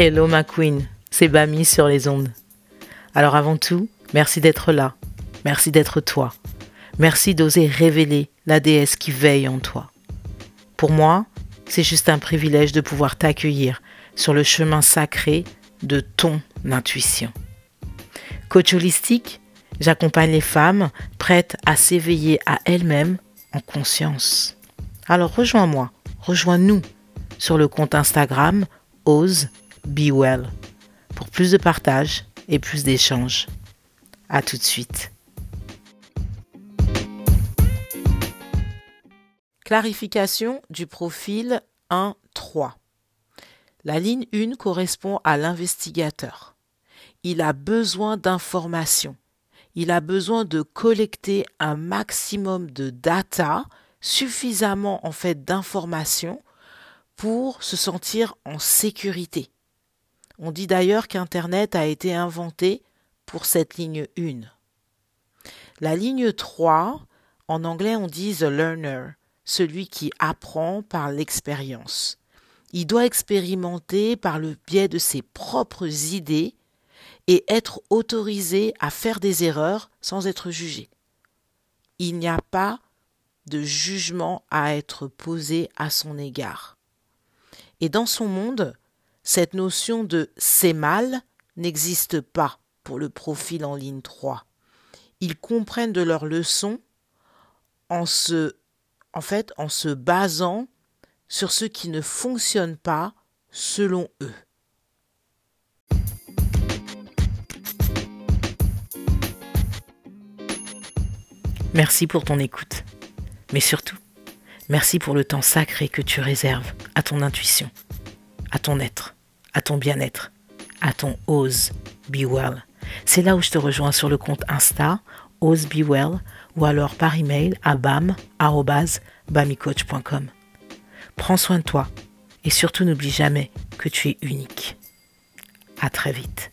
Hello ma queen, c'est Bami sur les ondes. Alors avant tout, merci d'être là, merci d'être toi, merci d'oser révéler la déesse qui veille en toi. Pour moi, c'est juste un privilège de pouvoir t'accueillir sur le chemin sacré de ton intuition. Coach holistique, j'accompagne les femmes prêtes à s'éveiller à elles-mêmes en conscience. Alors rejoins-moi, rejoins-nous sur le compte Instagram Ose Be Well pour plus de partage et plus d'échanges. À tout de suite. Clarification du profil 1-3. La ligne 1 correspond à l'investigateur. Il a besoin d'informations. Il a besoin de collecter un maximum de data, suffisamment en fait d'informations pour se sentir en sécurité. On dit d'ailleurs qu'Internet a été inventé pour cette ligne 1. La ligne 3, en anglais on dit the learner, celui qui apprend par l'expérience. Il doit expérimenter par le biais de ses propres idées et être autorisé à faire des erreurs sans être jugé. Il n'y a pas de jugement à être posé à son égard. Et dans son monde, cette notion de c'est mal n'existe pas pour le profil en ligne 3. Ils comprennent de leurs leçons en se, en fait, en se basant sur ce qui ne fonctionne pas selon eux. Merci pour ton écoute. Mais surtout, merci pour le temps sacré que tu réserves à ton intuition, à ton être, à ton bien-être, à ton Ose Be Well. C'est là où je te rejoins sur le compte Insta, Ose Be Well, ou alors par email à bam.bamicoach.com. Prends soin de toi et surtout n'oublie jamais que tu es unique. À très vite.